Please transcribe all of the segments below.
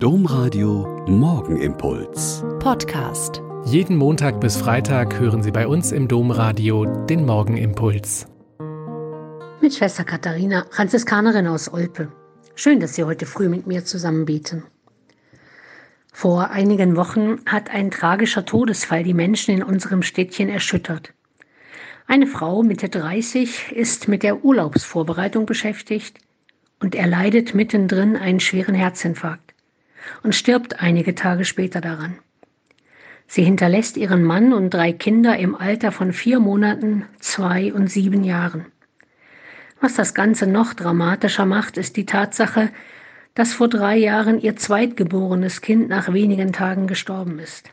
Domradio Morgenimpuls. Podcast. Jeden Montag bis Freitag hören Sie bei uns im Domradio den Morgenimpuls. Mit Schwester Katharina, Franziskanerin aus Olpe. Schön, dass Sie heute früh mit mir zusammen beten. Vor einigen Wochen hat ein tragischer Todesfall die Menschen in unserem Städtchen erschüttert. Eine Frau Mitte 30 ist mit der Urlaubsvorbereitung beschäftigt und erleidet mittendrin einen schweren Herzinfarkt und stirbt einige Tage später daran. Sie hinterlässt ihren Mann und drei Kinder im Alter von vier Monaten, zwei und sieben Jahren. Was das Ganze noch dramatischer macht, ist die Tatsache, dass vor drei Jahren ihr zweitgeborenes Kind nach wenigen Tagen gestorben ist.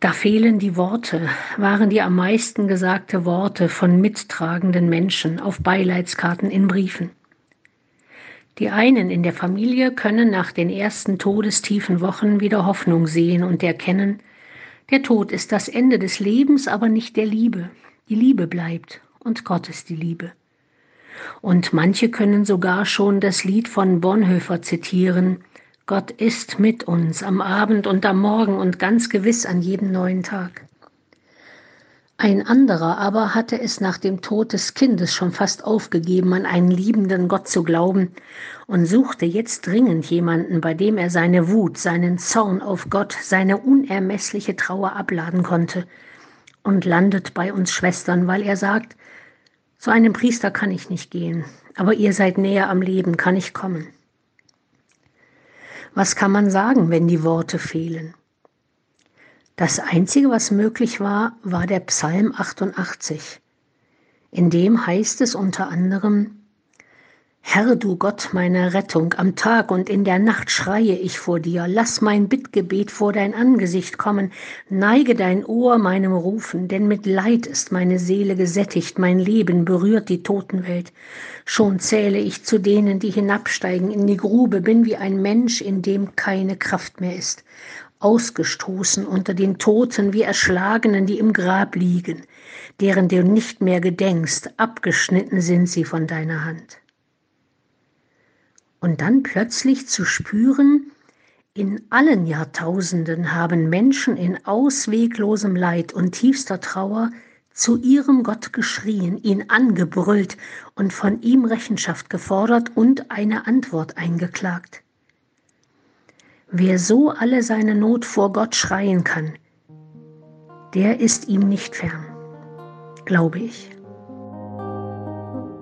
Da fehlen die Worte, waren die am meisten gesagte Worte von mittragenden Menschen auf Beileidskarten in Briefen. Die einen in der Familie können nach den ersten todestiefen Wochen wieder Hoffnung sehen und erkennen, der Tod ist das Ende des Lebens, aber nicht der Liebe. Die Liebe bleibt und Gott ist die Liebe. Und manche können sogar schon das Lied von Bonhoeffer zitieren, Gott ist mit uns am Abend und am Morgen und ganz gewiss an jedem neuen Tag. Ein anderer aber hatte es nach dem Tod des Kindes schon fast aufgegeben, an einen liebenden Gott zu glauben und suchte jetzt dringend jemanden, bei dem er seine Wut, seinen Zorn auf Gott, seine unermessliche Trauer abladen konnte und landet bei uns Schwestern, weil er sagt, zu einem Priester kann ich nicht gehen, aber ihr seid näher am Leben, kann ich kommen. Was kann man sagen, wenn die Worte fehlen? Das Einzige, was möglich war, war der Psalm 88. In dem heißt es unter anderem, Herr du Gott meiner Rettung, am Tag und in der Nacht schreie ich vor dir, lass mein Bittgebet vor dein Angesicht kommen, neige dein Ohr meinem Rufen, denn mit Leid ist meine Seele gesättigt, mein Leben berührt die Totenwelt. Schon zähle ich zu denen, die hinabsteigen in die Grube, bin wie ein Mensch, in dem keine Kraft mehr ist. Ausgestoßen unter den Toten wie Erschlagenen, die im Grab liegen, deren du nicht mehr gedenkst, abgeschnitten sind sie von deiner Hand. Und dann plötzlich zu spüren, in allen Jahrtausenden haben Menschen in ausweglosem Leid und tiefster Trauer zu ihrem Gott geschrien, ihn angebrüllt und von ihm Rechenschaft gefordert und eine Antwort eingeklagt. Wer so alle seine Not vor Gott schreien kann, der ist ihm nicht fern, glaube ich.